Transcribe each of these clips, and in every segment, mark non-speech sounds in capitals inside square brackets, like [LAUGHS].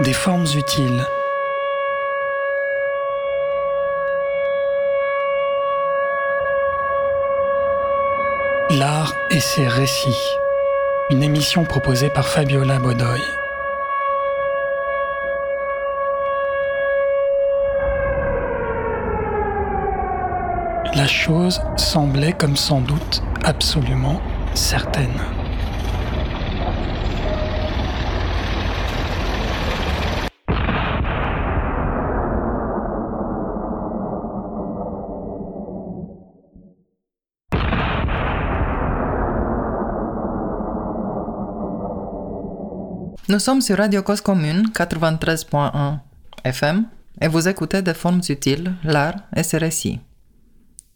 des formes utiles. L'art et ses récits. Une émission proposée par Fabiola Bodoy. La chose semblait comme sans doute absolument certaine. Nous sommes sur Radio Cause Commune 93.1 FM et vous écoutez des formes utiles, l'art et ses récits.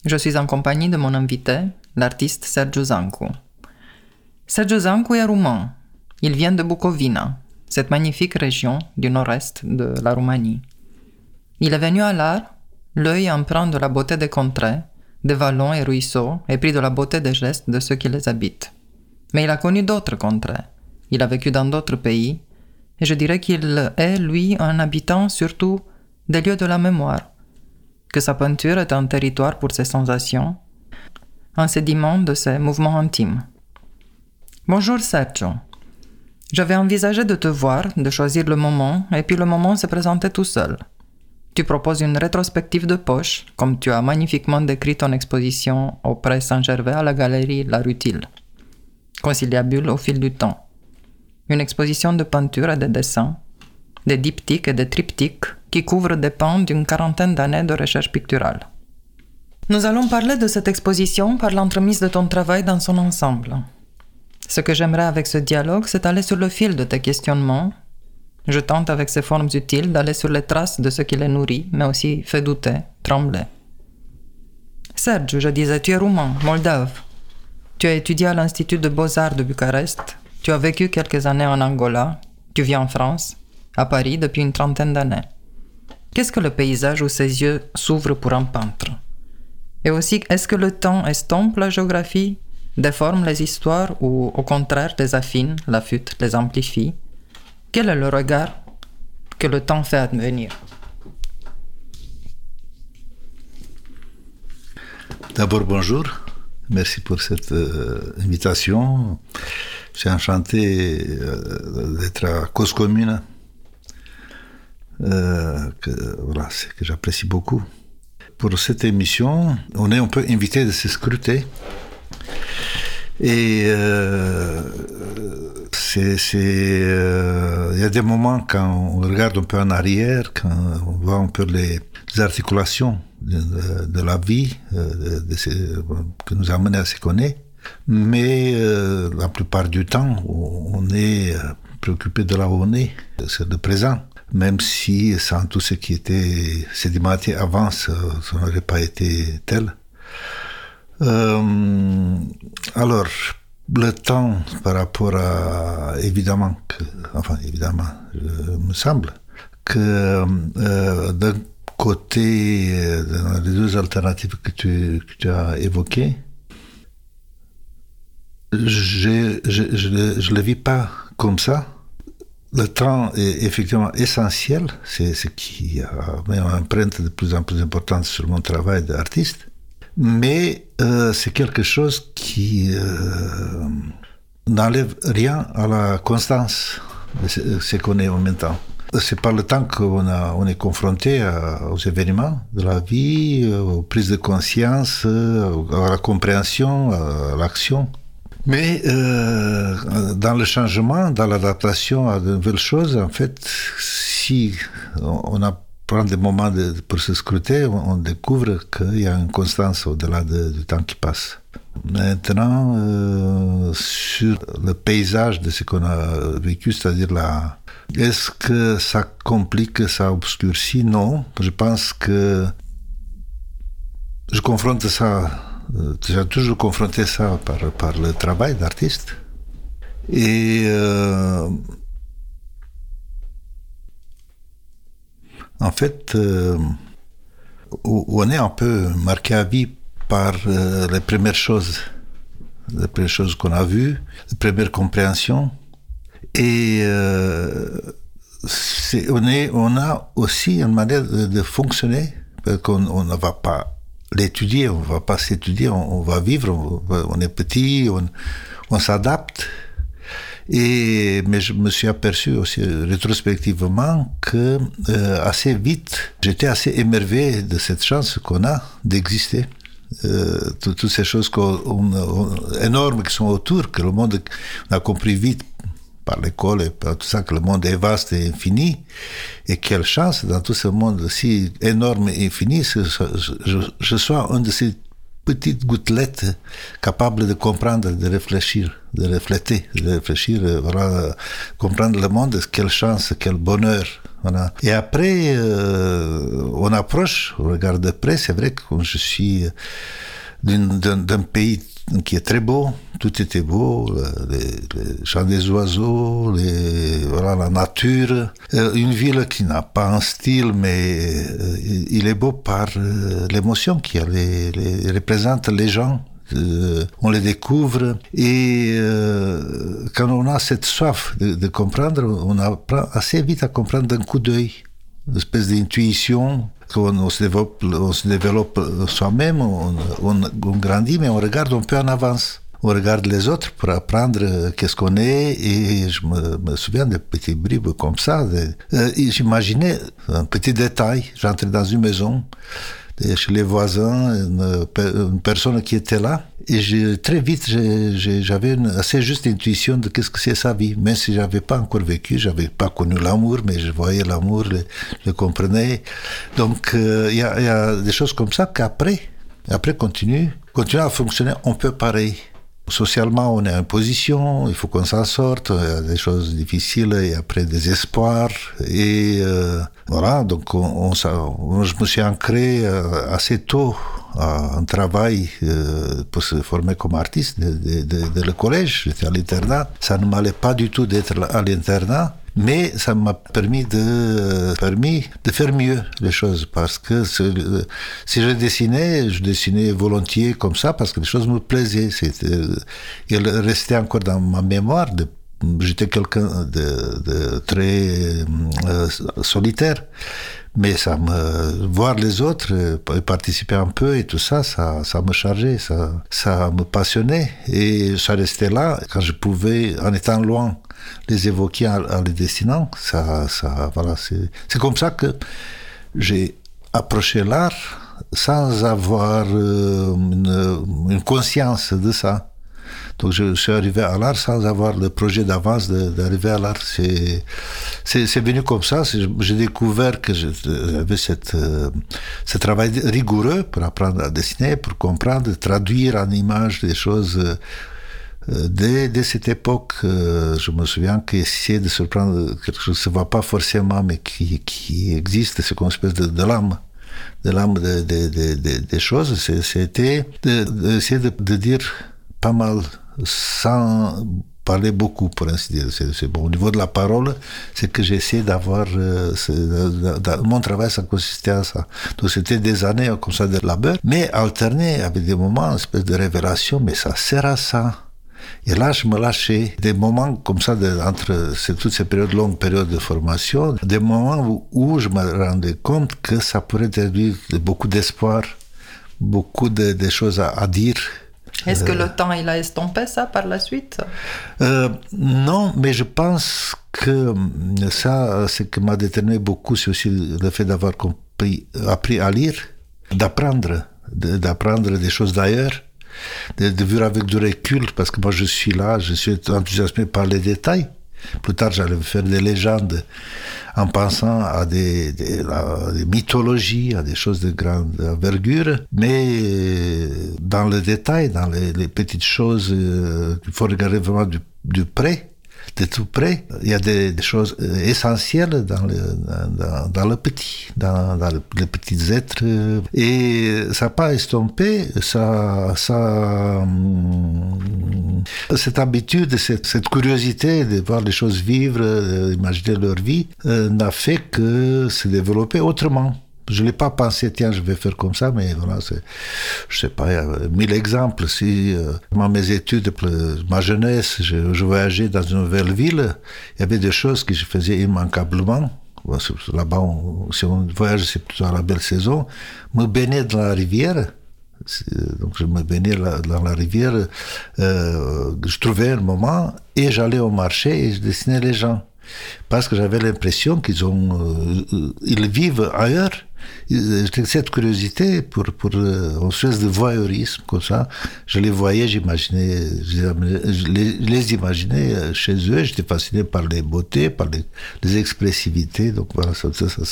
Je suis en compagnie de mon invité, l'artiste Sergio Zancu. Sergio Zancu est roumain. Il vient de Bucovina, cette magnifique région du nord-est de la Roumanie. Il est venu à l'art, l'œil empreint de la beauté des contrées, des vallons et ruisseaux, et pris de la beauté des gestes de ceux qui les habitent. Mais il a connu d'autres contrées il a vécu dans d'autres pays, et je dirais qu'il est, lui, un habitant surtout des lieux de la mémoire, que sa peinture est un territoire pour ses sensations, un sédiment de ses mouvements intimes. Bonjour Sergio. J'avais envisagé de te voir, de choisir le moment, et puis le moment se présentait tout seul. Tu proposes une rétrospective de poche, comme tu as magnifiquement décrit ton exposition au Saint-Gervais à la galerie La Rutile, conciliabule au fil du temps une exposition de peinture et de dessins, des diptyques et des triptyques qui couvrent des pans d'une quarantaine d'années de recherche picturale. Nous allons parler de cette exposition par l'entremise de ton travail dans son ensemble. Ce que j'aimerais avec ce dialogue, c'est aller sur le fil de tes questionnements. Je tente avec ces formes utiles d'aller sur les traces de ce qui les nourrit, mais aussi fait douter, trembler. Serge, je disais, tu es roumain, moldave. Tu as étudié à l'Institut de beaux-arts de Bucarest, tu as vécu quelques années en Angola, tu vis en France, à Paris depuis une trentaine d'années. Qu'est-ce que le paysage où ses yeux s'ouvrent pour un peintre? Et aussi, est-ce que le temps estompe la géographie, déforme les histoires ou au contraire les affine, l'affûte, les amplifie? Quel est le regard que le temps fait advenir? D'abord, bonjour. Merci pour cette euh, invitation. Je suis enchanté euh, d'être à cause commune, euh, que, voilà, que j'apprécie beaucoup. Pour cette émission, on est un peu invité de se scruter. Et euh, c'est, il y a des moments quand on regarde un peu en arrière, quand on voit un peu les, articulations de, la vie de, que nous a amené à se connaître. Mais euh, la plupart du temps, on est euh, préoccupé de là où on est, c'est le présent. Même si sans tout ce qui était sédimenté avant, ça, n'aurait pas été tel. Euh, alors, le temps par rapport à, évidemment, enfin évidemment, il me semble, que d'un côté, dans les deux alternatives que tu, as évoquées, je ne le vis pas comme ça. Le temps est effectivement essentiel, c'est ce qui a une empreinte de plus en plus importante sur mon travail d'artiste, mais euh, c'est quelque chose qui euh, n'enlève rien à la constance de ce, qu'on est en même temps. C'est par le temps qu'on on est confronté aux événements de la vie, aux prises de conscience, à la compréhension, à l'action. Mais euh, dans le changement, dans l'adaptation à de nouvelles choses, en fait, si on prend des moments pour se scruter, on, découvre qu'il y a une constance au-delà du temps qui passe. Maintenant, euh, sur le paysage de ce qu'on a vécu, c'est-à-dire la... Est-ce que ça complique, ça obscurcit? Non. Je pense que je confronte ça j'ai toujours confronté ça par, par le travail d'artiste. Et euh, en fait, euh, on est un peu marqué à vie par euh, les premières choses, les premières choses qu'on a vues, les premières compréhensions. Et on, est, on a aussi une manière de, fonctionner, parce qu'on ne va pas l'étudier, on ne va pas s'étudier, on, va vivre, on, est petit, on s'adapte. Mais je me suis aperçu aussi rétrospectivement que euh, assez vite, j'étais assez émerveillé de cette chance qu'on a d'exister. Euh, toutes ces choses énormes qui sont autour, que le monde a compris vite par l'école et par tout ça, que le monde est vaste et infini. Et quelle chance dans tout ce monde si énorme et infini, que je, je sois un de ces petite gouttelette capable de comprendre, de réfléchir, de refléter, de réfléchir, euh, voilà, comprendre le monde, quelle chance, quel bonheur. Voilà. Et après, euh, on approche, on regarde de près, c'est vrai que je suis d'un pays qui est très beau, tout était beau, les, chants des oiseaux, les, la nature. Euh, une ville qui n'a pas un style, mais euh, il est beau par euh, l'émotion qui les, les, représente les gens. on les découvre et quand on a cette soif de, comprendre, on apprend assez vite à comprendre d'un coup d'œil, une espèce d'intuition on, se développe, soi-même, on, grandit, mais on regarde un peu en avance. On regarde les autres pour apprendre qu'est-ce qu'on est, et je me, souviens de petits bribes comme ça. Euh, j'imaginais un petit détail. J'entrais dans une maison, chez les voisins, une, personne qui était là. Et très vite, j'avais une assez juste intuition de qu'est-ce que c'est sa vie. Même si j'avais pas encore vécu, j'avais pas connu l'amour, mais je voyais l'amour, je le comprenais. Donc, euh, il y, a, y, a des choses comme ça qu'après, après continue, continue à fonctionner un peu pareil. Socialement, on est en position, il faut qu'on s'en sorte, il y a des choses difficiles et après des espoirs. Et euh, voilà, donc on, je me suis ancré euh, assez tôt à un travail euh, pour se former comme artiste de, de, le collège. J'étais à l'internat. Ça ne m'allait pas du tout d'être à l'internat mais ça m'a permis de, permis de faire mieux les choses parce que si je dessinais, je dessinais volontiers comme ça parce que les choses me plaisaient. C'était, il restait encore dans ma mémoire de J'étais quelqu'un de, de, très euh, solitaire, mais ça me voir les autres euh, participer un peu et tout ça, ça, ça me chargeait, ça, ça me passionnait et ça restait là quand je pouvais, en étant loin, les évoquer en, les dessinant. Ça, ça, voilà, c'est comme ça que j'ai approché l'art sans avoir euh, une, une, conscience de ça. Donc je suis arrivé à l'art sans avoir le projet d'avance d'arriver à l'art. C'est venu comme ça. J'ai découvert que j'avais cette, euh, ce travail rigoureux pour apprendre à dessiner, pour comprendre, traduire en images des choses euh, euh, dès, cette époque, euh, je me souviens qu'essayer de surprendre quelque chose qui ne se voit pas forcément, mais qui, qui existe, c'est comme une espèce de, de l'âme de l'âme des choses, c'était d'essayer de, de, dire pas mal sans parler beaucoup, pour ainsi dire. C'est, bon. Au niveau de la parole, c'est que j'essaie d'avoir... Euh, mon travail, ça consistait à ça. Donc c'était des années comme ça de labeur, mais alterné avec des moments, une espèce de révélation, mais ça sert à ça. Et là, je me lâchais. Des moments comme ça, entre toutes ces périodes, longues périodes de formation, des moments où, je me rendais compte que ça pourrait traduire beaucoup d'espoir, beaucoup de, choses à, dire. Est-ce que le temps, il a estompé ça par la suite? Euh, Non, mais je pense que ça, ce qui m'a déterminé beaucoup, c'est aussi le fait d'avoir appris à lire, d'apprendre, d'apprendre des choses d'ailleurs de, de vivre avec du recul, parce que moi je suis là, je suis enthousiasmé par les détails. Plus tard, j'allais faire des légendes en pensant à des, mythologies, à des choses de grande envergure, mais dans le détail, dans les, petites choses, euh, il faut regarder vraiment du près de tout près. Il y a des, choses euh, essentielles dans le, dans, le petit, dans, les petits êtres. Et ça n'a pas estompé, ça, ça, hum, cette habitude, cette, cette, curiosité de voir les choses vivre, d'imaginer leur vie, euh, n'a fait que se développer autrement. Je ne l'ai pas pensé, tiens, je vais faire comme ça, mais voilà, c'est, je sais pas, il y a mille exemples. Si, euh, dans mes études, ma jeunesse, je, voyageais dans une nouvelle ville, il y avait des choses que je faisais immanquablement. Là-bas, si on voyage, c'est plutôt à la belle saison. Me baigner dans la rivière, donc je me baignais dans la rivière, euh, je trouvais un moment et j'allais au marché et je dessinais les gens. Parce que j'avais l'impression qu'ils ont, euh, ils vivent ailleurs cette curiosité pour, pour euh, une espèce de voyeurisme comme ça. Je les voyais, j'imaginais, je les, les imaginais euh, chez eux. J'étais fasciné par les beautés, par les, expressivités. Donc voilà, ça, ça, ça,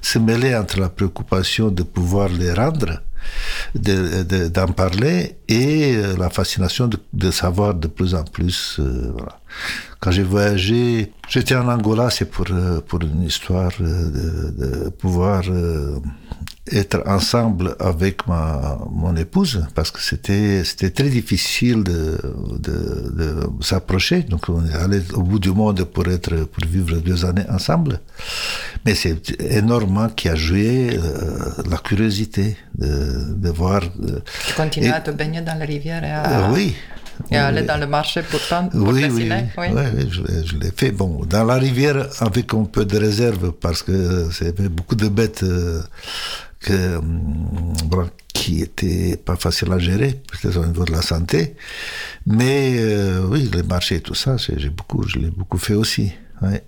se mêlait entre la préoccupation de pouvoir les rendre d'en de, parler et euh, la fascination de, savoir de plus en plus. Euh, voilà. Quand j'ai voyagé, j'étais en Angola, c'est pour, euh, pour une histoire de, de pouvoir être ensemble avec ma, mon épouse parce que c'était, c'était très difficile de, de, de s'approcher. Donc on est allé au bout du monde pour, être, pour vivre deux années ensemble. Mais c'est énormément qui a joué euh, la curiosité de, de voir. Euh, tu continues à te baigner dans la rivière et à... Euh, oui. Et aller dans le marché pourtant pour oui, dessiner oui, oui. oui, je, je l'ai fait. Bon, dans la rivière avec un peu de réserve parce que c'est beaucoup de bêtes que, bon, qui était pas facile à gérer, peut-être au niveau de la santé. Mais euh, oui, les marchés et tout ça, j'ai beaucoup, je l'ai beaucoup fait aussi. Ouais.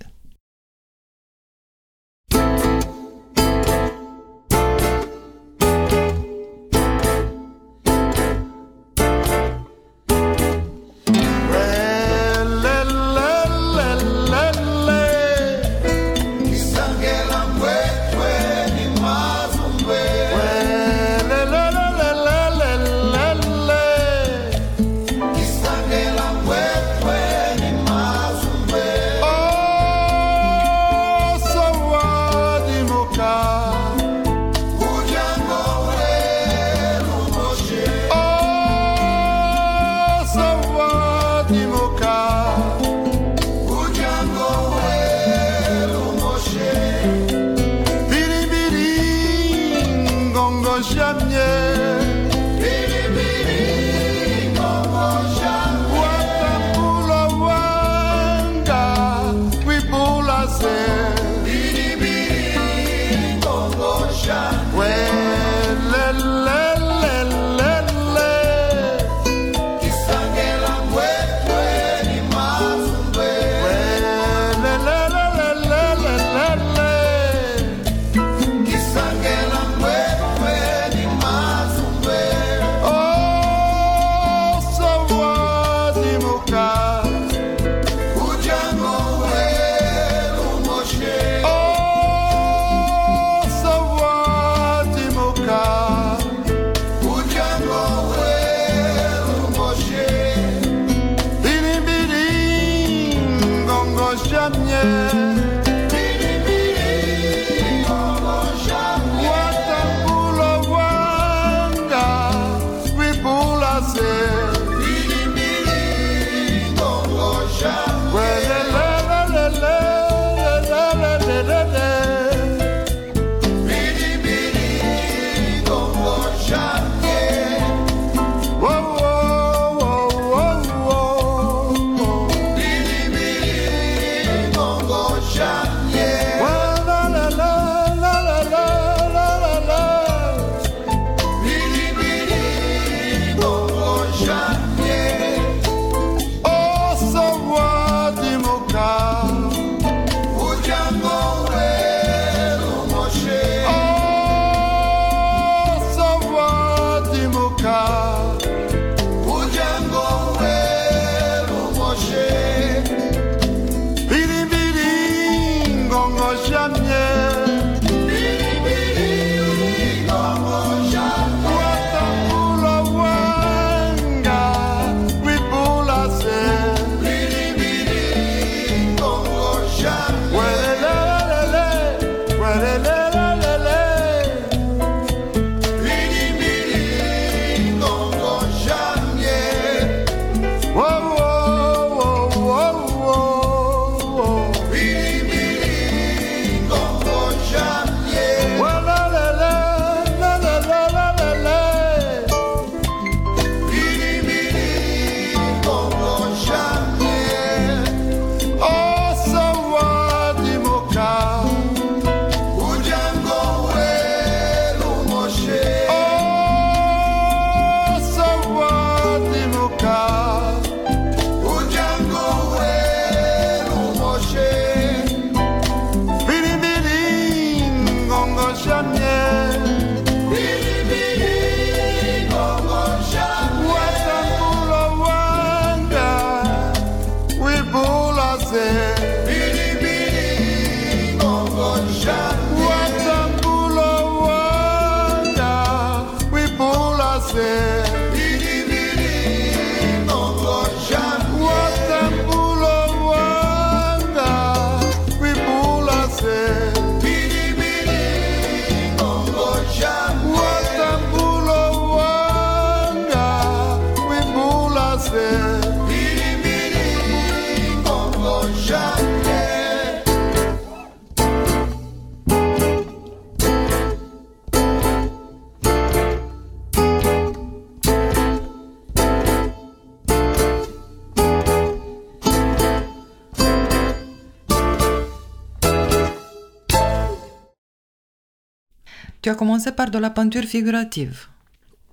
Commencé par de la peinture figurative.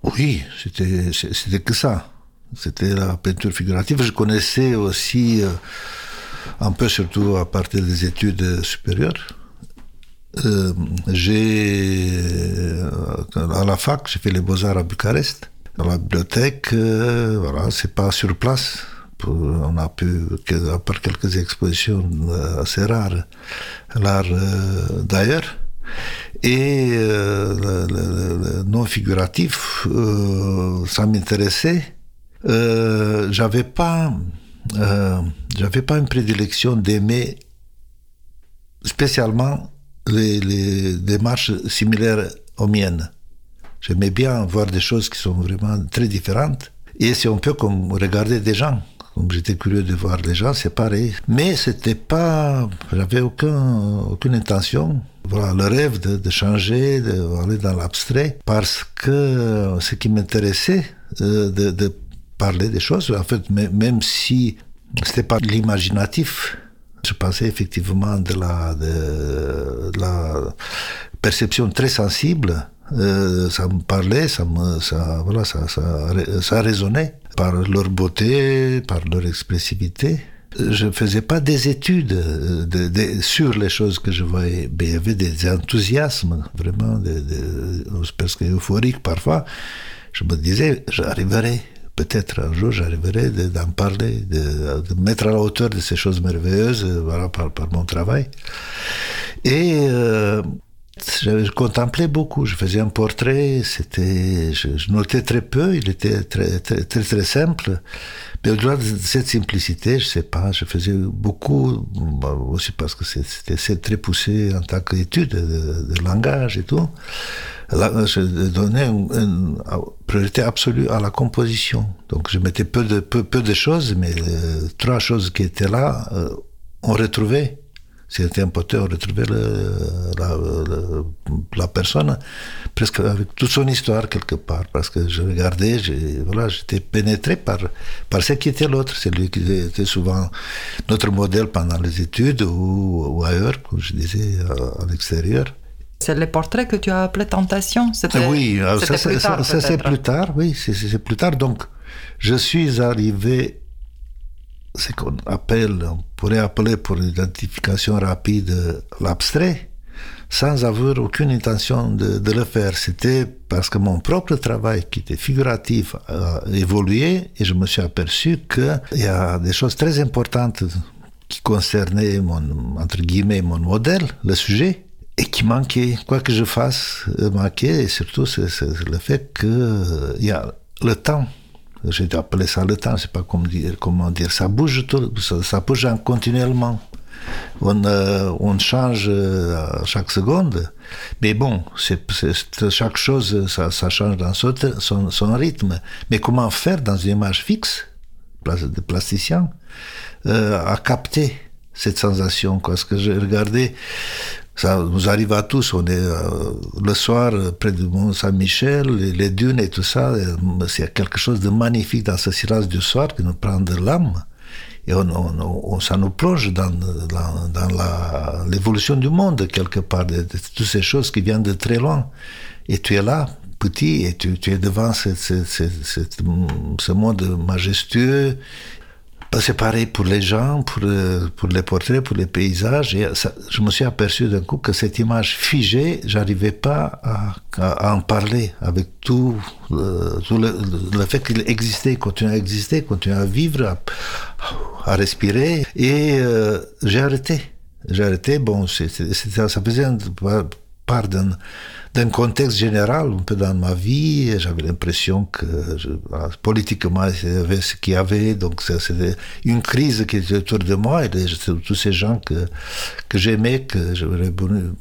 Oui, c'était, que ça. C'était la peinture figurative. Je connaissais aussi euh, un peu, surtout à partir des études supérieures. Euh, j'ai, euh, à la fac, j'ai fait les beaux-arts à Bucarest. Dans la bibliothèque, voilà, c'est pas sur place. on a pu, à part quelques expositions assez rares, l'art d'ailleurs. Et euh, non figuratif, euh, ça m'intéressait. Euh, j'avais pas, j'avais pas une prédilection d'aimer spécialement les, les, démarches similaires aux miennes. J'aimais bien voir des choses qui sont vraiment très différentes. Et c'est un peu comme regarder des gens. Comme j'étais curieux de voir les gens, c'est pareil. Mais c'était pas, j'avais aucun, aucune intention voilà, le rêve de, changer, d'aller dans l'abstrait, parce que ce qui m'intéressait, euh, de, parler des choses, en fait, même si c'était pas l'imaginatif, je pensais effectivement de la, de, la perception très sensible. Euh, ça me parlait, ça me, ça, voilà, ça, ça, ça résonnait par leur beauté, par leur expressivité je faisais pas des études de, sur les choses que je voyais. il y avait des enthousiasmes, vraiment, presque euphoriques parfois. Je me disais, j'arriverai, peut-être un jour, j'arriverai d'en parler, de, mettre à la hauteur de ces choses merveilleuses voilà, par, mon travail. Et euh, je, contemplais beaucoup, je faisais un portrait, c'était, je, notais très peu, il était très, très, très, très simple. Mais au-delà de cette simplicité, je sais pas, je faisais beaucoup, aussi parce que c'était très poussé en tant qu'étude de, langage et tout. Là, je donnais une, priorité absolue à la composition. Donc je mettais peu de, peu, peu de choses, mais euh, trois choses qui étaient là, euh, on retrouvait c'était important de retrouver la, la, personne presque avec toute son histoire quelque part, parce que je regardais, voilà, j'étais pénétré par, par ce qui était l'autre, c'est lui qui était souvent notre modèle pendant les études ou, ailleurs, comme je disais, à, l'extérieur. C'est le portrait que tu as appelé Tentation Oui, ça, ça c'est plus tard, oui, c'est plus tard. Donc, je suis arrivé ce qu'on appelle, pourrait appeler pour l'identification rapide l'abstrait, sans avoir aucune intention de, le faire. C'était parce que mon propre travail, qui était figuratif, a évolué et je me suis aperçu qu'il y a des choses très importantes qui concernaient mon, entre guillemets, mon modèle, le sujet, et qui manquait. Quoi que je fasse, manquait, et surtout c'est le fait qu'il y a le temps j'ai appelé ça le temps, je sais pas comment dire, comment dire. Ça bouge tout, ça, bouge continuellement. On, euh, on change euh, à chaque seconde, mais bon, c'est, chaque chose, ça, ça change dans son, son, rythme. Mais comment faire dans une image fixe, de plasticien, euh, à capter cette sensation? Parce que j'ai regardé ça nous arrive à tous. On est euh, le soir près du Mont Saint-Michel, les, dunes et tout ça. C'est quelque chose de magnifique dans ce silence du soir qui nous prend de l'âme. Et on, ça nous plonge dans, dans, l'évolution du monde, quelque part, de, toutes ces choses qui viennent de très loin. Et tu es là, petit, et tu, es devant ce monde majestueux c'est pareil pour les gens, pour, euh, pour les portraits, pour les paysages. Je me suis aperçu d'un coup que cette image figée, j'arrivais pas à, en parler avec tout, euh, le, fait qu'il existait, continue à exister, continue à vivre, à, respirer. Et euh, j'ai arrêté. J'ai arrêté. Bon, ça faisait part d'un d'un contexte général, un peu dans ma vie, j'avais l'impression que je, politiquement, il y avait ce qu'il y avait, donc c'était une crise qui était autour de moi, et tous ces gens que, que j'aimais, que j'aurais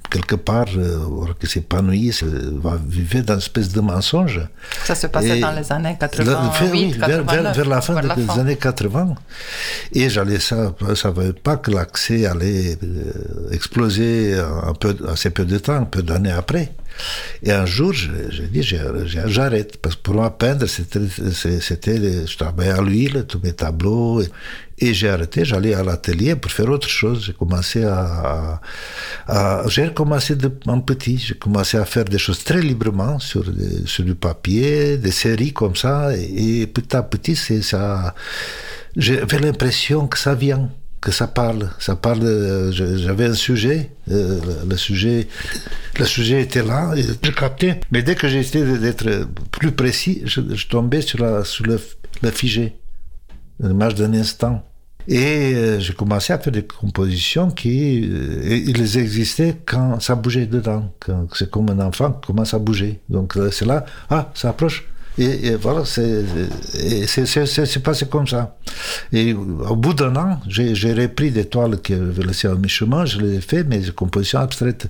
quelque part, euh, qui s'épanouissent, vivaient dans une espèce de mensonge. Ça se passait dans les années 80, oui, vers, vers, la fin des années 80. Et j'allais ça, ça savais pas que l'accès allait euh, exploser un peu, assez peu de temps, un peu d'années après. Et un jour, j'ai dit, j'arrête. Parce que pour moi, peindre, c'était, je travaillais à l'huile, tous mes tableaux. Et, j'ai arrêté, j'allais à l'atelier pour faire autre chose. J'ai commencé à, j'ai commencé de, en petit. J'ai commencé à faire des choses très librement sur, du papier, des séries comme ça. Et, et petit à petit, c'est ça. J'avais l'impression que ça vient que ça parle. Ça parle. J'avais un sujet, euh, le sujet, le sujet était là, je captais. Mais dès que j'essayais d'être plus précis, je, tombais sur la, sur le, figé, l'image d'un instant. Et euh, j'ai commencé à faire des compositions qui, euh, ils existaient quand ça bougeait dedans. C'est comme un enfant qui commence à bouger. Donc c'est là, ah, ça approche. Et, voilà, c'est passé comme ça. Et au bout d'un an, j'ai repris des toiles qui avaient laissé à mi-chemin, je les ai fait, mes compositions abstraites,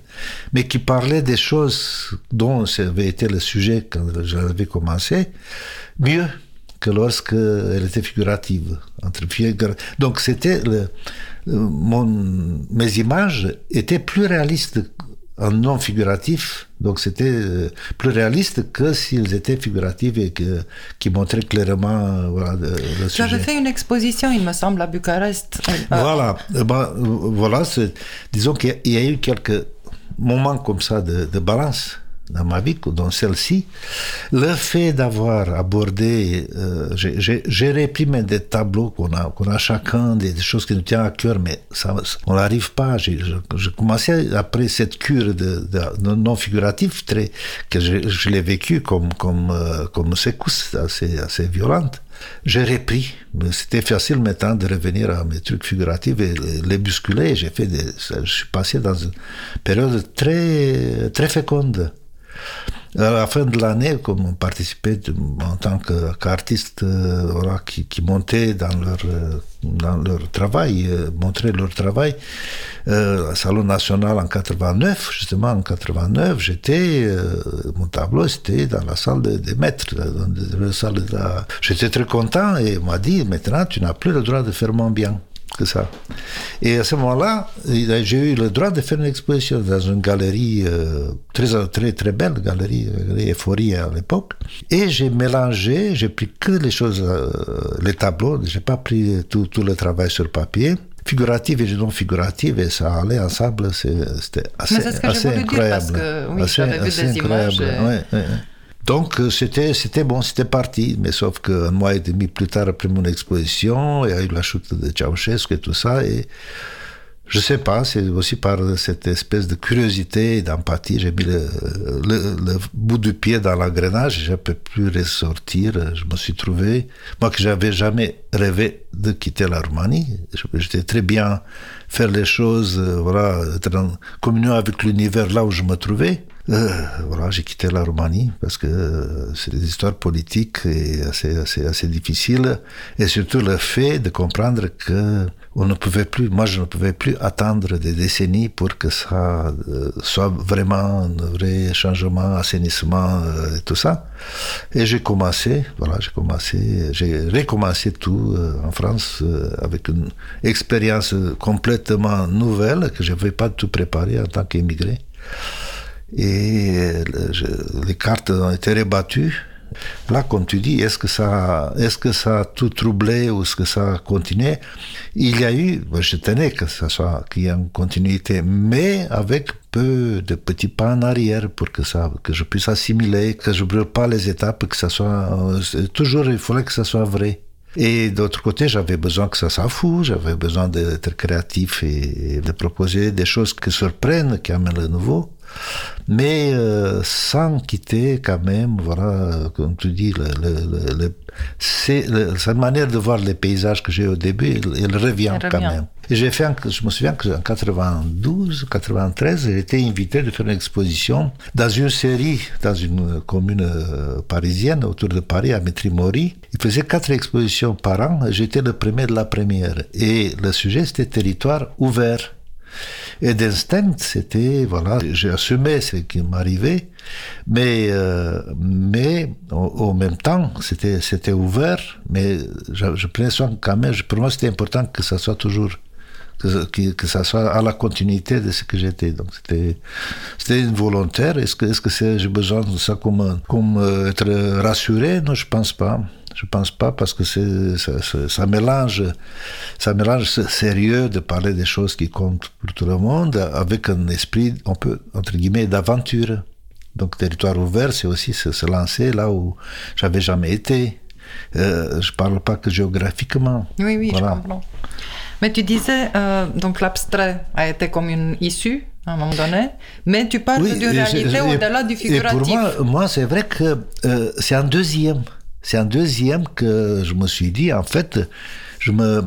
mais qui parlaient des choses dont ça avait été le sujet quand j'avais commencé, mieux que lorsqu'elle était figurative. Entre Donc c'était mes images étaient plus réalistes en non figuratif, donc c'était euh, plus réaliste que s'ils étaient figuratifs et que, qui montraient clairement euh, voilà, le sujet. J'avais fait une exposition, il me semble, à Bucarest. Euh, voilà, ben, voilà disons qu'il y a eu quelques moments comme ça de, de balance dans ma vie, dans celle-ci, le fait d'avoir abordé, euh, j'ai réprimé des tableaux qu'on a, qu'on a chacun, des, choses qui nous tiennent à cœur, mais ça, on n'arrive pas. J'ai commencé après cette cure de, non figuratif, très, que je, l'ai vécu comme, comme, euh, comme secousse assez, assez violente. J'ai repris. C'était facile maintenant de revenir à mes trucs figuratifs et les bousculer. J'ai fait des, je suis passé dans une période très, très féconde. À la fin de l'année, comme on participait en tant qu'artiste euh, qui, qui montaient dans leur, euh, dans leur travail, euh, montraient leur travail, au Salon national en 89, justement en 89, j'étais, mon tableau c'était dans la salle des maîtres, dans la salle J'étais très content et m'a dit maintenant tu n'as plus le droit de faire mon bien que ça. Et à ce moment-là, j'ai eu le droit de faire une exposition dans une galerie euh, très, très, très belle, galerie, galerie Euphorie à l'époque. Et j'ai mélangé, j'ai pris que les choses, euh, les tableaux, j'ai pas pris tout, tout le travail sur papier figuratif et non figuratif et ça allait ensemble c'était assez, assez incroyable dire parce que, oui, assez, vu des images ouais, ouais. Donc euh, c'était c'était bon, c'était parti. Mais sauf qu'un mois et demi plus tard, après mon exposition, il y a eu la chute de Ceausescu et tout ça. Et je sais pas, c'est aussi par cette espèce de curiosité et d'empathie, j'ai mis le, le, bout du pied dans l'engrenage, je ne peux plus ressortir. Je me suis trouvé, moi que j'avais jamais rêvé de quitter la Roumanie, j'étais très bien faire les choses, euh, voilà, être en communion avec l'univers là où je me trouvais. Euh, voilà, j'ai quitté la Roumanie parce que euh, c'est des histoires politiques assez, assez, assez difficiles. Et surtout le fait de comprendre que on ne pouvait plus, moi je ne pouvais plus attendre des décennies pour que ça euh, soit vraiment un vrai changement, assainissement et tout ça. Et j'ai commencé, voilà, j'ai commencé, j'ai recommencé tout en France avec une expérience complètement nouvelle que je n'avais pas tout préparé en tant qu'émigré et les cartes ont été rebattues. Là, comme tu dis, est-ce que ça, est-ce que ça a tout troublé ou est-ce que ça a continué? Il y a eu, je tenais que ça soit, qu'il y ait une continuité, mais avec peu de petits pas en arrière pour que ça, que je puisse assimiler, que je brûle pas les étapes, que ça soit, toujours il fallait que ça soit vrai. Et d'autre côté, j'avais besoin que ça soit fou, j'avais besoin d'être créatif et de proposer des choses qui surprennent, qui amènent le nouveau. Mais euh, sans quitter quand même, voilà, comme tu dis, le, le, le, c'est cette manière de voir les paysages que j'ai au début, elle, revient quand même. Et j'ai fait, je me souviens qu'en 92, 93, j'ai été invité de faire une exposition dans une série, dans une commune euh, parisienne autour de Paris, à Métrimori. Il faisait quatre expositions par an. J'étais le premier de la première. Et le sujet, c'était territoire ouvert. Et d'instinct, c'était, voilà, j'ai assumé ce qui m'arrivait, mais, euh, mais au, même temps, c'était, ouvert, mais je, je, prenais soin quand même, pour moi c'était important que ça soit toujours, que, ça soit à la continuité de ce que j'étais. Donc c'était, c'était une volontaire. Est-ce que, est-ce que j'ai besoin de ça comme, comme euh, être rassuré? Non, je pense pas. Je pense pas parce que ça, ça, mélange, ça mélange sérieux de parler des choses qui comptent pour tout le monde avec un esprit, on peut, entre guillemets, d'aventure. Donc, territoire ouvert, c'est aussi se, lancer là où j'avais jamais été. Euh, je parle pas que géographiquement. Oui, oui, je comprends. Mais tu disais, euh, donc l'abstrait a été comme une issue à un moment donné, mais tu parles d'une réalité au-delà du figuratif. Et pour moi, moi c'est vrai que euh, c'est un deuxième. C'est un deuxième que je me suis dit, en fait, je me,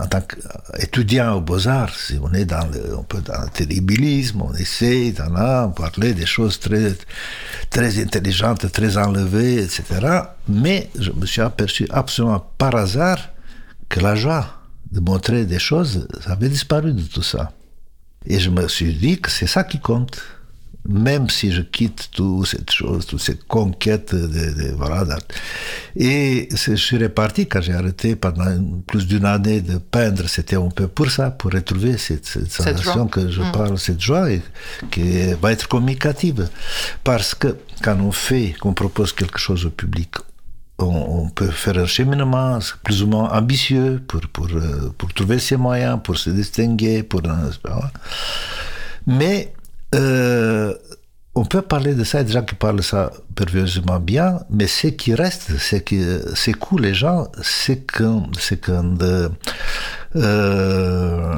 en tant qu'étudiant aux Beaux-Arts, on est dans le, on peut dans le terribilisme, on essaie d'en parler des choses très, très intelligentes, très enlevées, etc. Mais je me suis aperçu absolument par hasard que la joie de montrer des choses avait disparu de tout ça. Et je me suis dit que c'est ça qui compte même si je quitte toute cette chose, toute cette conquête de, de voilà. Et je suis reparti quand j'ai arrêté pendant plus d'une année de peindre. C'était un peu pour ça, pour retrouver cette, cette sensation que je mm. parle, cette joie, et qui va être communicative. Parce que quand on fait, qu'on propose quelque chose au public, on, peut faire un cheminement plus ou moins ambitieux pour, pour, euh, pour trouver ses moyens, pour se distinguer, pour... Mais euh, on peut parler de ça, il y a des gens qui parlent ça perversement bien, mais ce qui reste, c'est que c'est cool les gens, c'est quand, quand euh,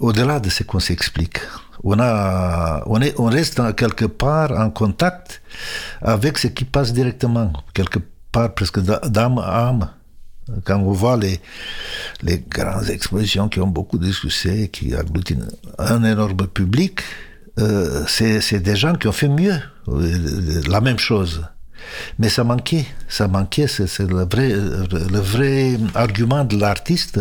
au-delà de ce qu'on s'explique, on a, on est, on reste quelque part en contact avec ce qui passe directement, quelque part presque d'âme à âme. Quand on voit les, les grandes expositions qui ont beaucoup de succès, qui agglutinent un énorme public, euh, c'est des gens qui ont fait mieux, euh, la même chose. Mais ça manquait, ça manquait, c'est le vrai, le vrai argument de l'artiste,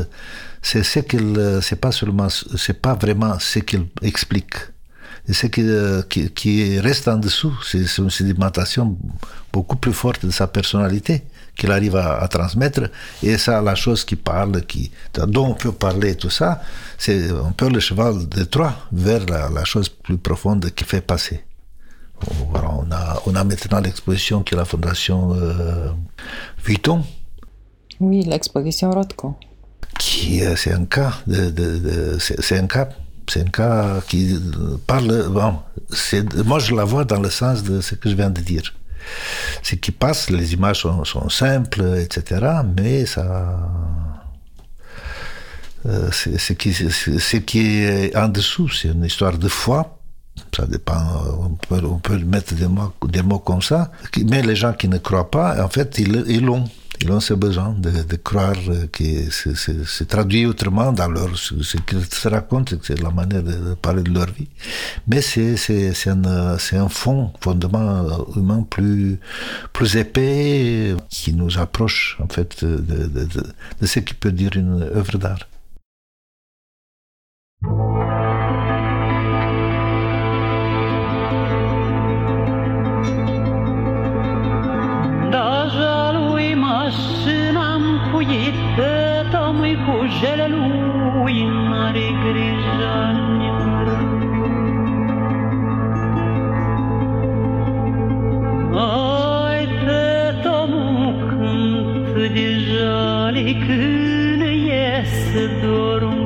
c'est ce qu'il, c'est pas seulement, c'est pas vraiment ce qu'il explique. C'est ce qui, qui, reste en dessous, c'est une sédimentation beaucoup plus forte de sa personnalité qu'il arrive à, transmettre. Et ça, la chose qui parle, qui, dont on peut parler, tout ça, c'est un peu le cheval de Troie vers la, chose plus profonde qui fait passer. Voilà, on, a, on a maintenant l'exposition qui est la Fondation euh, Vuitton. Oui, l'exposition Rothko. Qui, euh, c'est un cas de, de, c'est un cas c'est un cas qui parle. Bon, moi, je la vois dans le sens de ce que je viens de dire ce qui passe, les images sont, simples, etc. Mais ça. Euh, ce qui, est en dessous, c'est une histoire de foi. Ça dépend, on peut, on peut mettre des mots, des mots comme ça. Mais les gens qui ne croient pas, en fait, ils l'ont ils ont ce besoin de, croire que c'est traduit autrement dans leur, ce qu'ils se racontent, c'est la manière de parler de leur vie. Mais c'est un, un fond, fondement humain plus, plus épais qui nous approche en fait de, de, de ce qui peut dire une œuvre d'art. biruit, Că omul cu jele lui mare grijă Mai tăt omul cânt de jale Când iese dorul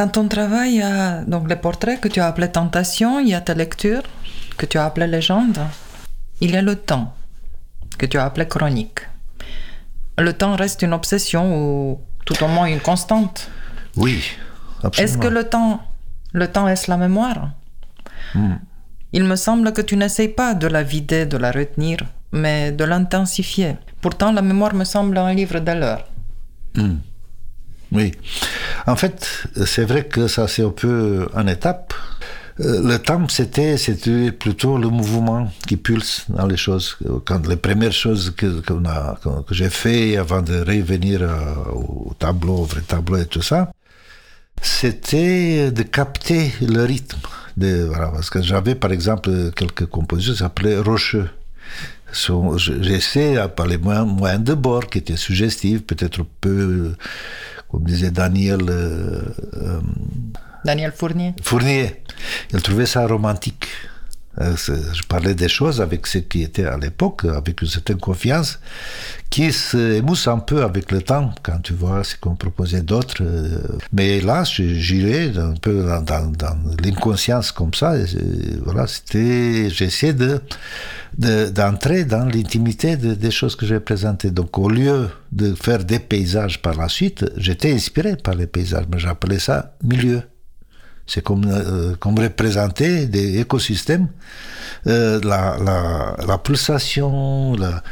Dans ton travail, il y a donc les portraits que tu as appelés Tentation, il y a tes lectures que tu as appelées Légende. Il y a le temps que tu as appelé Chronique. Le temps reste une obsession ou tout au moins une constante? Oui, absolument. Est-ce que le temps, le temps est la mémoire? Il me semble que tu n'essayes pas de la vider, de la retenir, mais de l'intensifier. Pourtant, la mémoire me semble un livre de l'heure. Oui. En fait, c'est vrai que ça c'est un peu en étape. Euh, Le temps, c'était, c'était plutôt le mouvement qui pulse dans les choses. Quand les premières choses que, que, j'ai fait avant de revenir euh, au tableau, au vrai tableau et tout ça, c'était de capter le rythme. Voilà, parce que j'avais par exemple quelques compositions qui s'appelaient Rocheux. J'essaie à parler moins, moins de bord, qui était suggestive, peut-être un peu, euh, comme disait Daniel euh, euh, Daniel Fournier? Fournier. Il trouvait ça romantique. Euh, Je parlais des choses avec ce qui était à l'époque, avec une certaine confiance, qui se émousse un peu avec le temps, quand tu vois ce qu'on proposait d'autres. euh. Mais là, j'irais un peu dans, l'inconscience comme ça. et voilà, j'essayais de, de- d'entrer dans l'intimité de- des choses que j'ai présentées. Donc, au lieu de faire des paysages par la suite, j'étais inspiré par les paysages, mais j'appelais ça milieu. C'est comme, euh, comme représenter des écosystèmes, euh, la, la, la pulsation, la,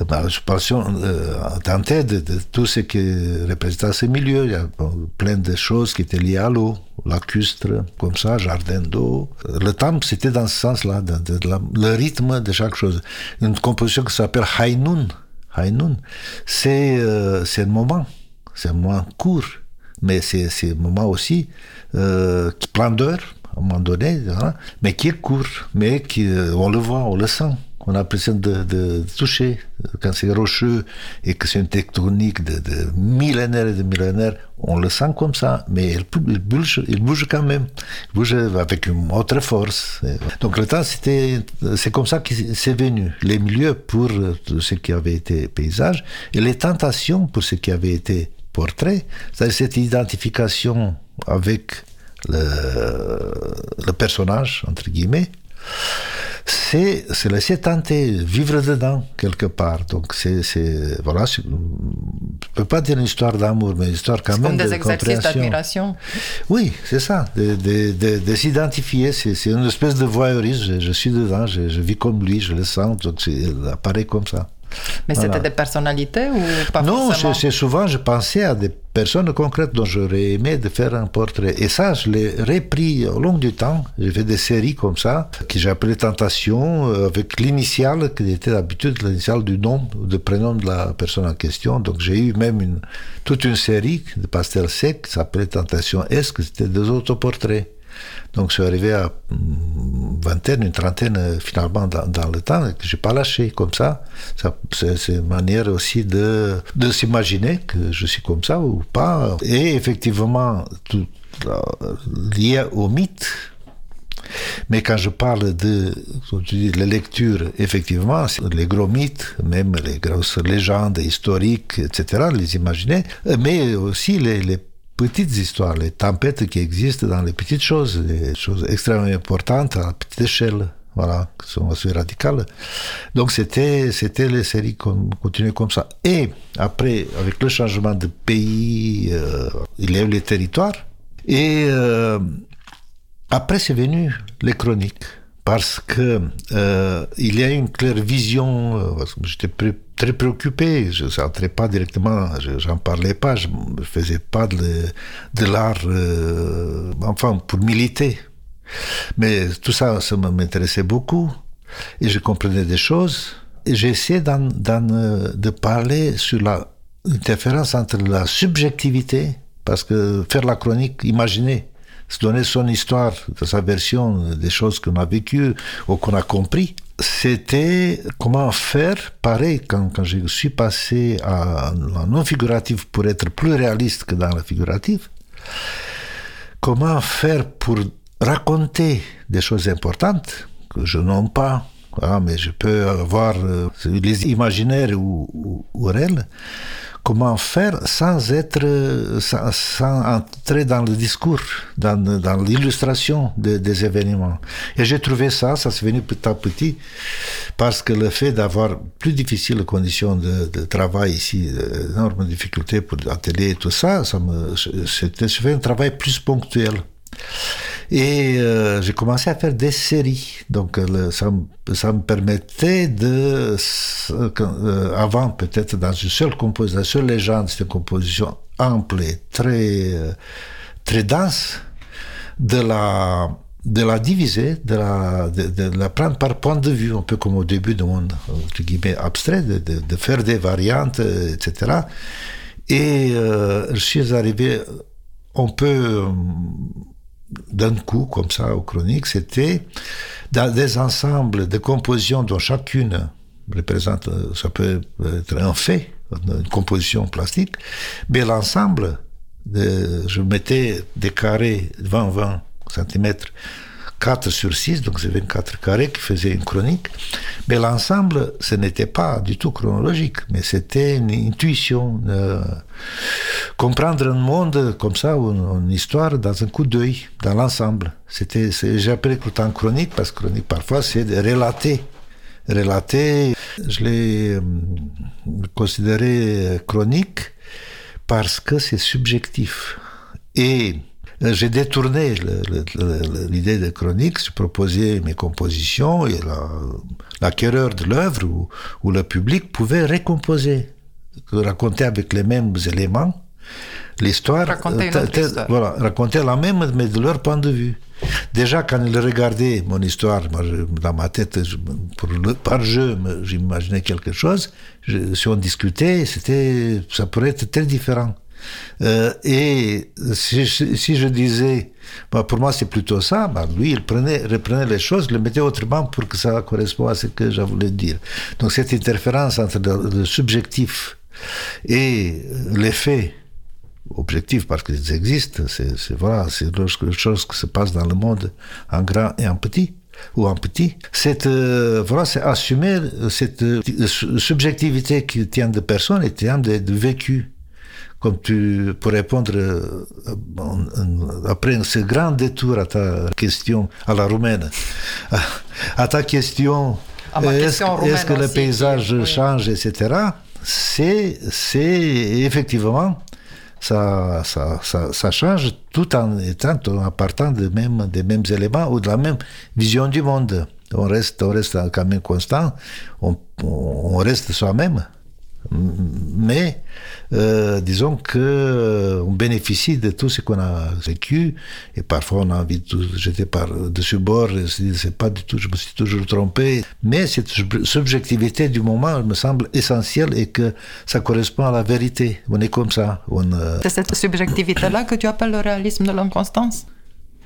bah, la pulsation euh, tentée de, de tout ce qui représentait ce milieu. Il y a plein de choses qui étaient liées à l'eau, lacustre, comme ça, jardin d'eau. Le temps, c'était dans ce sens-là, le rythme de chaque chose. Une composition qui s'appelle Hainun. Hainun, c'est euh, un moment, c'est un moment court mais c'est un moment aussi euh, d'heures à un moment donné, hein, mais qui est court, mais qui, euh, on le voit, on le sent. On a l'impression de, de toucher. Quand c'est rocheux et que c'est une tectonique de, de millénaires et de millénaires, on le sent comme ça, mais il, bou- il bouge, il bouge quand même. Il bouge avec une autre force. Donc le temps, c'était, c'est comme ça que c'est venu. Les milieux pour euh, ce qui avait été paysage et les tentations pour ce qui avait été portrait, c'est-à-dire cette identification avec le, le personnage, entre guillemets, c'est se laisser tenter, vivre dedans quelque part. Donc c'est, c'est voilà, je peux pas dire une histoire d'amour, mais une histoire quand C'est même comme de des exercices compréhension. d'admiration. Oui, c'est ça, de, de, de, de s'identifier. C'est, une espèce de voyeurisme. Je, je suis dedans, je, je vis comme lui, je le sens, donc il apparaît comme ça. Mais Voilà. c'était des personnalités ou pas Non, forcément c'est souvent, je pensais à des personnes concrètes dont j'aurais aimé de faire un portrait. Et ça, je l'ai repris au long du temps. J'ai fait des séries comme ça, que j'ai appelé Tentation, euh, avec l'initiale, qui était d'habitude l'initiale du nom ou du prénom de la personne en question. Donc j'ai eu même une, toute une série de pastels secs qui s'appelait Tentation S, que c'était des autoportraits. Donc je suis arrivé à une vingtaine, une trentaine euh, finalement dans, le temps que j'ai pas lâché comme ça. ça c'est, une manière aussi de, de s'imaginer que je suis comme ça ou pas. Et effectivement, tout euh, lié au mythe. Mais quand je parle de la lecture, effectivement, les gros mythes, même les grosses légendes historiques, etc., les imaginer, mais aussi les petites histoires, les tempêtes qui existent dans les petites choses, les choses extrêmement importantes à petite échelle, voilà, qui sont assez radicales. Donc c'était, c'était les séries qu'on continuait comme ça. Et après, avec le changement de pays, euh, il y a eu les territoires. Et euh, après, c'est venu les chroniques. Parce que euh, il y a une claire vision, euh, j'étais très préoccupé, je n'entrais pas directement, je- j'en parlais pas, je ne faisais pas de, de l'art, euh, enfin, pour militer. Mais tout ça, ça m'intéressait beaucoup, et je comprenais des choses, et d'en, euh, de parler sur la différence entre la subjectivité, parce que faire la chronique, imaginer, se donner son histoire, sa version des choses qu'on a vécues ou qu'on a compris, c'était comment faire, pareil, quand, je suis passé à la non-figurative pour être plus réaliste que dans la figurative, comment faire pour raconter des choses importantes que je nomme pas, ah, mais je peux avoir euh, les imaginaires ou réels, comment faire sans être, sans, sans entrer dans le discours, dans, dans l'illustration de- des événements. Et j'ai trouvé ça, ça s'est venu petit à petit, parce que le fait d'avoir plus difficiles conditions de, de travail ici, euh, énormes difficultés pour l'atelier et tout ça, ça c'était, un travail plus ponctuel. Et euh, j'ai commencé à faire des séries. Donc euh, le- ça, ça me permettait de, euh, avant peut-être dans une seule composition, une seule légende, c'est une composition ample et très, euh, très dense, de la, de la diviser, de la, de, la prendre par point de vue, un peu comme au début de mon entre guillemets, abstrait, de, de, de faire des variantes, euh, etc. Et euh, je suis arrivé, peut euh, d'un coup, comme ça, aux chroniques, c'était dans des ensembles de compositions dont chacune représente, ça peut être un fait, une composition plastique, mais l'ensemble, je mettais des carrés 20-20 cm, 4 sur 6, donc c'est 24 carrés qui faisaient une chronique. Mais l'ensemble, ce n'était pas du tout chronologique, mais c'était une intuition. euh, comprendre un monde comme ça, une, une histoire, dans un coup d'œil, dans l'ensemble. C'était, appelé tout le chronique, parce que chronique, parfois, c'est de relater. Relater, je l'ai euh, considéré chronique parce que c'est subjectif. Et euh, j'ai détourné l'idée de chronique, je proposais mes compositions et la- l'acquéreur de l'œuvre ou, ou le public pouvait récomposer, raconter avec les mêmes éléments l'histoire. Raconter euh. Voilà, raconter la même, mais de leur point de vue. Déjà, quand ils regardaient mon histoire, moi, je- dans ma tête, je- pour le- par jeu, j'imaginais quelque chose. Je- si on discutait, c'était, ça pourrait être très différent. Euh, et si, je- disais, bah, pour moi c'est plutôt ça, bah, lui il prenait, reprenait les choses, le mettait autrement pour que ça corresponde à ce que je voulais dire. Donc cette interférence entre le, subjectif et les faits objectifs parce qu'ils existent, c'est voilà, c'est quelque chose qui se passe dans le monde en grand et en petit ou en petit. C'est euh, voilà, assumer cette euh, su- subjectivité qui tient de personnes et tient de, de vécu. Comme tu, pour répondre euh, après ce grand détour à ta question, à la roumaine, à, [LAUGHS] à ta question, est-ce que- le paysage oui. change, etc., c'est, c'est effectivement, ça, ça, ça, ça change tout en étant, en partant de même, des mêmes éléments ou de la même vision du monde. On reste, on reste quand même constant, on, on reste soi-même. Mais euh, disons que euh, on bénéficie de tout ce qu'on a vécu et parfois on a envie de jeter par dessus bord et c'est pas du tout, je me suis toujours trompé. Mais cette subjectivité du moment me semble essentielle et que ça correspond à la vérité. On est comme ça. On, euh, C'est cette subjectivité-là que tu appelles le réalisme de l'inconstance?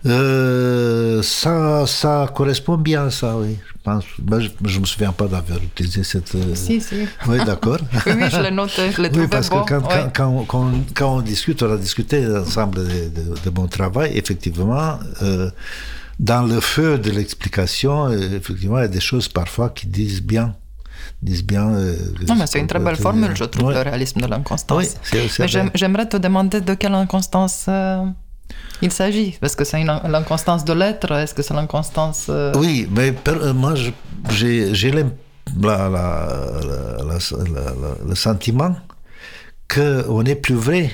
Euh, ça, ça correspond bien ça, oui. Je pense. Ben, je ne me souviens pas d'avoir utilisé cette. euh, Si, si. [LAUGHS] Oui, d'accord. [LAUGHS] Oui, oui, je l'ai noté, je l'ai Oui, parce que quand, ouais. quand, quand, quand, quand on discute, on a discuté ensemble de, de, de mon travail, effectivement, euh, dans le feu de l'explication, effectivement, il y a des choses parfois qui disent bien. Disent bien. euh, Non, mais c'est une très belle formule, je trouve, ouais. le réalisme de l'inconstance. Oui, Mais j'aimerais te demander de quelle inconstance euh, il s'agit. Parce que c'est l'inconstance de l'être, est-ce que c'est l'inconstance... euh, Oui, mais per- euh, moi, j'ai le sentiment qu'on est plus vrai.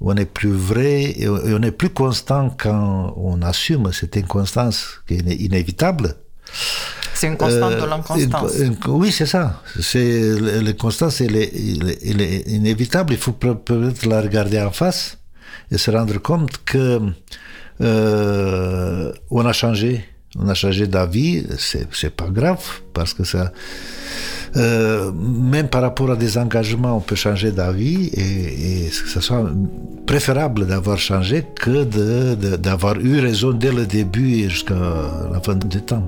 On est plus vrai et on est plus constant quand on assume cette inconstance qui est iné- inévitable. C'est une constante de Euh, l'inconstance. oui, c'est ça. C'est l'inconstance, elle est, elle est- elle est inévitable. Il faut peut- peut-être la regarder en face et se rendre compte que euh, on a changé. On a changé d'avis. C'est pas grave parce que ça. euh, même par rapport à des engagements, on peut changer d'avis et, que ce soit préférable d'avoir changé que de- de- d'avoir eu raison dès le début et jusqu'à la fin du temps.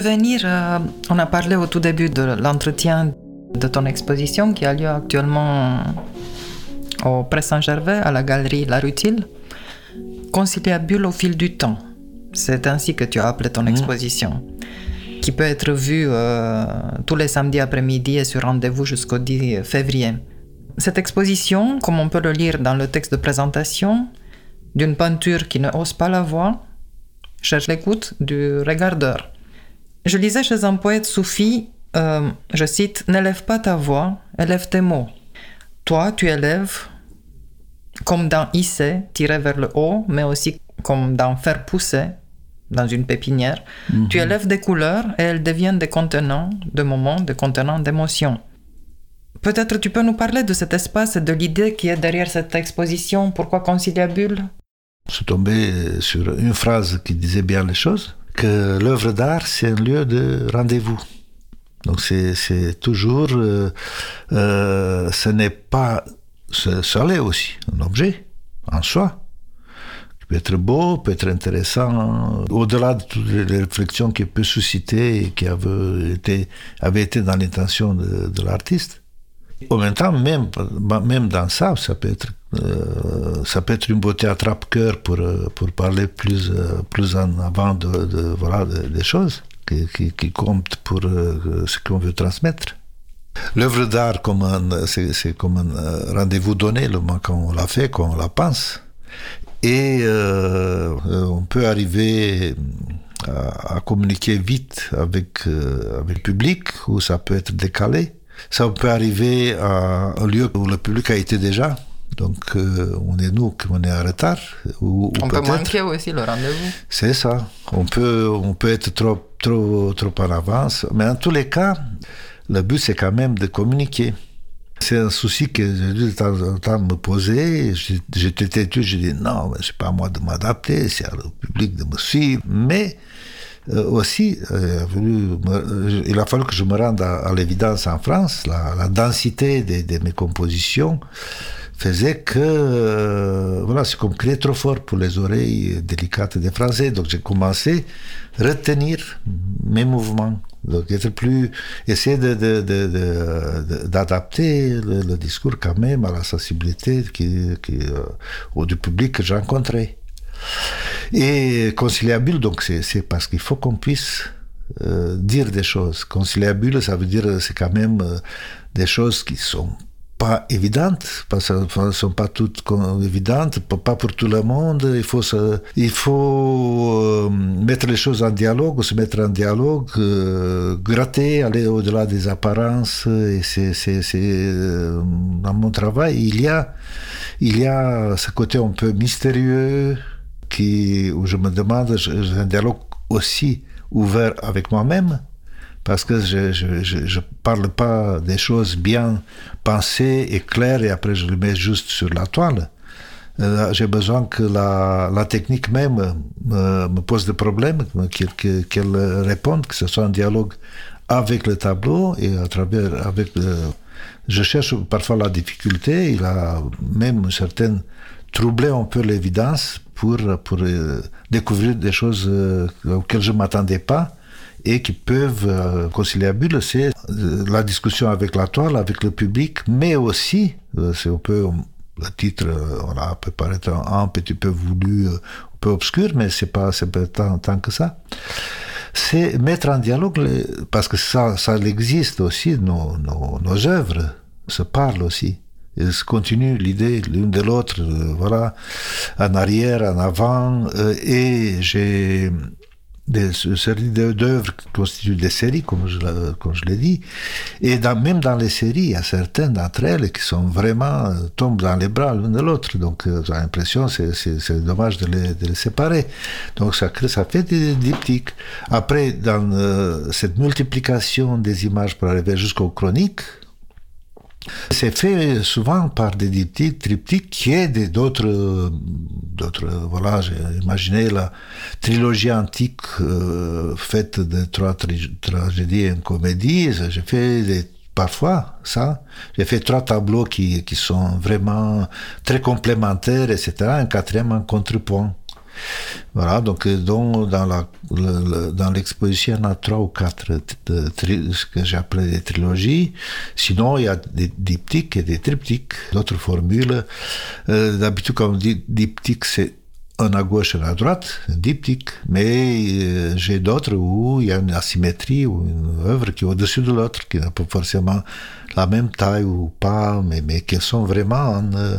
Revenir, euh, on a parlé au tout début de l'entretien de ton exposition qui a lieu actuellement au Presse Saint-Gervais à la galerie La Rutile. Conciliabule au fil du temps. C'est ainsi que tu as appelé ton exposition, qui peut être vue euh, tous les samedis après-midi et sur rendez-vous jusqu'au 10 février. Cette exposition, comme on peut le lire dans le texte de présentation, d'une peinture qui ne hausse pas la voix, cherche l'écoute du regardeur. Je lisais chez un poète soufi, euh, je cite, N'élève pas ta voix, élève tes mots. Toi, tu élèves comme dans hisser, tirer vers le haut, mais aussi comme dans faire pousser dans une pépinière. Tu élèves des couleurs et elles deviennent des contenants de moments, des contenants d'émotions. Peut-être tu peux nous parler de cet espace et de l'idée qui est derrière cette exposition. Pourquoi conciliabule? Je suis tombé sur une phrase qui disait bien les choses, que l'œuvre d'art, c'est un lieu de rendez-vous. Donc c'est toujours, euh, euh, ce n'est pas, ça l'est aussi, un objet en soi, qui peut être beau, peut être intéressant, au-delà de toutes les réflexions qu'il peut susciter et qui avaient été, dans l'intention de l'artiste. En même temps, même, même dans ça, ça peut être, euh, ça peut être une beauté attrape-cœur pour, pour parler plus, plus en avant de, de voilà, de- des choses qui, qui, qui comptent pour euh, ce qu'on veut transmettre. L'œuvre d'art, comme un- c'est c'est comme un euh, rendez-vous donné, le moment qu'on l'a fait, qu'on la pense. Et euh, euh, on peut arriver à, à communiquer vite avec, euh, avec le public, ou ça peut être décalé. Ça peut arriver à un lieu où le public a été déjà. Donc, euh, on est nous, on est en retard. Ou, ou On peut peut-être- manquer aussi le rendez-vous. c'est ça. On peut, on peut être trop, trop, trop en avance. Mais en tous les cas, le but, c'est quand même de communiquer. C'est un souci que j'ai dû de temps en temps me poser. J'étais têtu, j'ai dit non, c'est pas à moi de m'adapter, c'est au public de me suivre. Mais aussi, euh, il a fallu me- il a fallu que je me rende à, l'évidence en France. La, densité de, mes compositions faisait que euh, voilà, c'est comme crier trop fort pour les oreilles délicates des Français. Donc j'ai commencé à retenir mes mouvements. Donc être plus, essayer de, de, d'adapter le, discours quand même à la sensibilité qui, euh, au- du public que j'ai rencontré. Et conciliabule, donc c'est, parce qu'il faut qu'on puisse euh, dire des choses. Conciliabule, ça veut dire c'est quand même euh, des choses qui sont pas évidentes, parce ne sont pas toutes évidentes, pas pour tout le monde. Il faut, il faut euh, mettre les choses en dialogue, se mettre en dialogue, gratter, aller au-delà des apparences. Et c'est, dans mon travail, il y a, il y a ce côté un peu mystérieux où je me demande, j'ai un dialogue aussi ouvert avec moi-même, parce que je ne parle pas des choses bien pensées et claires et après je les mets juste sur la toile. Euh, J'ai besoin que la, technique même me, me pose des problèmes, qu'elle que- qu'elle réponde, que ce soit un dialogue avec le tableau et à travers le, je cherche parfois la difficulté, il a même certaines troubler un peu l'évidence pour, euh, découvrir des choses euh, auxquelles je ne m'attendais pas et qui peuvent euh, conciliables, c'est la discussion avec la toile, avec le public, mais aussi, euh, c'est un peu le titre, voilà, peut paraître un, petit peu voulu, un peu obscur, mais c'est pas, c'est pas tant, que ça. C'est mettre en dialogue, parce que ça, ça existe aussi, nos, nos œuvres se parlent aussi. Se continuent l'idée l'une de l'autre, euh, voilà, en arrière, en avant, euh, et j'ai des séries d'œuvres qui constituent des séries, comme je, comme je l'ai dit. Et même dans les séries, il y a certaines d'entre elles qui sont vraiment euh, tombent dans les bras l'une de l'autre. Donc, j'ai l'impression c'est c'est dommage de les, de les séparer. Donc, ça crée, ça fait des diptyques. Après, dans cette multiplication des images pour arriver jusqu'aux chroniques, c'est fait souvent par des diptyques, triptyques qui des- d'autres, d'autres, voilà, j'ai imaginé la trilogie antique euh, faite de trois tragédies et une comédie. J'ai fait des- parfois ça. J'ai fait trois tableaux qui, qui sont vraiment très complémentaires, etc. Un quatrième en contrepoint. Voilà, donc dans, dans, dans l'exposition, il y a trois ou quatre de, de, ce que j'appelle des trilogies. Sinon, il y a des diptyques et des triptyques, d'autres formules. Euh, D'habitude, quand on dit diptyque, c'est un à gauche et un à droite, un diptyque. Mais euh, j'ai d'autres où il y a une asymétrie ou une œuvre qui est au-dessus de l'autre, qui n'a pas forcément la même taille ou pas, mais, mais qui sont vraiment en, euh,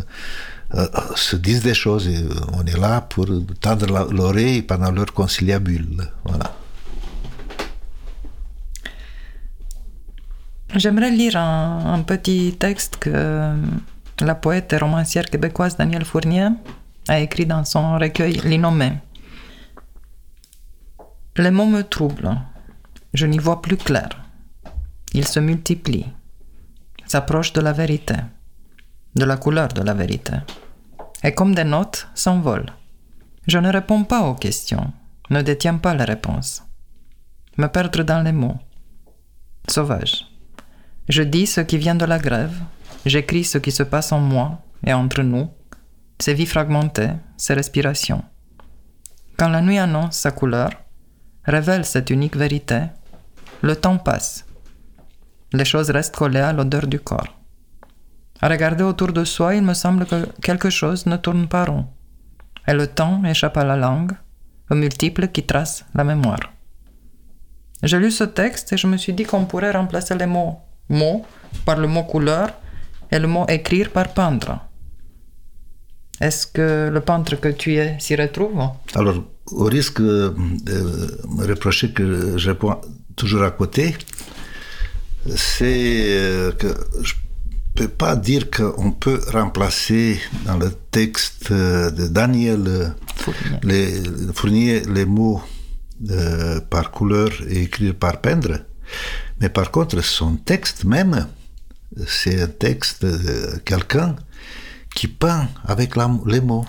euh, se disent des choses et on est là pour tendre l'oreille pendant leur conciliabule. J'aimerais lire un, un, petit texte que la poète et romancière québécoise Danielle Fournier a écrit dans son recueil L'innommé. Les mots me troublent. Je n'y vois plus clair. Ils se multiplient, s'approchent de la vérité, de la couleur de la vérité et comme des notes s'envolent. Je ne réponds pas aux questions, ne détiens pas les réponses. Me perdre dans les mots. Sauvage. Je dis ce qui vient de la grève, j'écris ce qui se passe en moi et entre nous, ses vies fragmentées, ses respirations. Quand la nuit annonce sa couleur, révèle cette unique vérité, le temps passe. Les choses restent collées à l'odeur du corps. À regarder autour de soi, il me semble que quelque chose ne tourne pas rond. Et le temps échappe à la langue, aux multiples qui tracent la mémoire. J'ai lu ce texte et je me suis dit qu'on pourrait remplacer les mots mots par le mot couleur et le mot écrire par peindre. Est-ce que le peintre que tu es s'y retrouve? Alors, au risque de me reprocher que je réponds toujours à côté, c'est que je peut pas dire qu'on peut remplacer dans le texte de Daniel Fournier les, Fournier, les mots euh, par couleur et écrire par peindre. Mais par contre, son texte même, c'est un texte de quelqu'un qui peint avec la, les mots.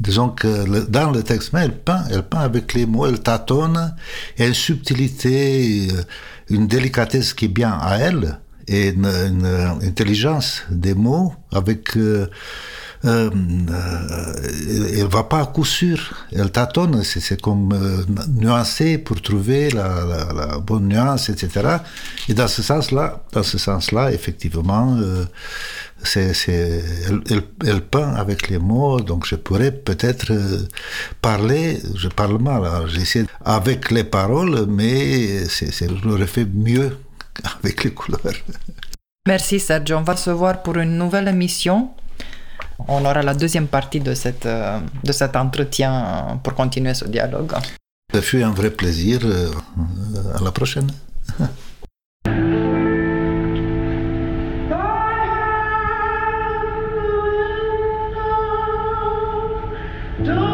Disons que le, dans le texte même, elle peint, elle peint avec les mots, elle tâtonne, et une subtilité, une délicatesse qui est bien à elle, une, intelligence des mots avec euh, euh, elle va pas à coup sûr, elle tâtonne, c'est comme euh, nuancer pour trouver la, bonne nuance, etc. Et dans ce sens-là, dans ce sens-là, effectivement, euh, c'est, elle, peint avec les mots, donc je pourrais peut-être euh, parler, je parle mal, j'essaie avec les paroles, mais c'est, je l'aurais fait mieux avec les couleurs. Merci Serge, on va se voir pour une nouvelle émission. On aura la deuxième partie de, cette, euh, de cet entretien pour continuer ce dialogue. Ça fut un vrai plaisir. Euh, à la prochaine. [LAUGHS]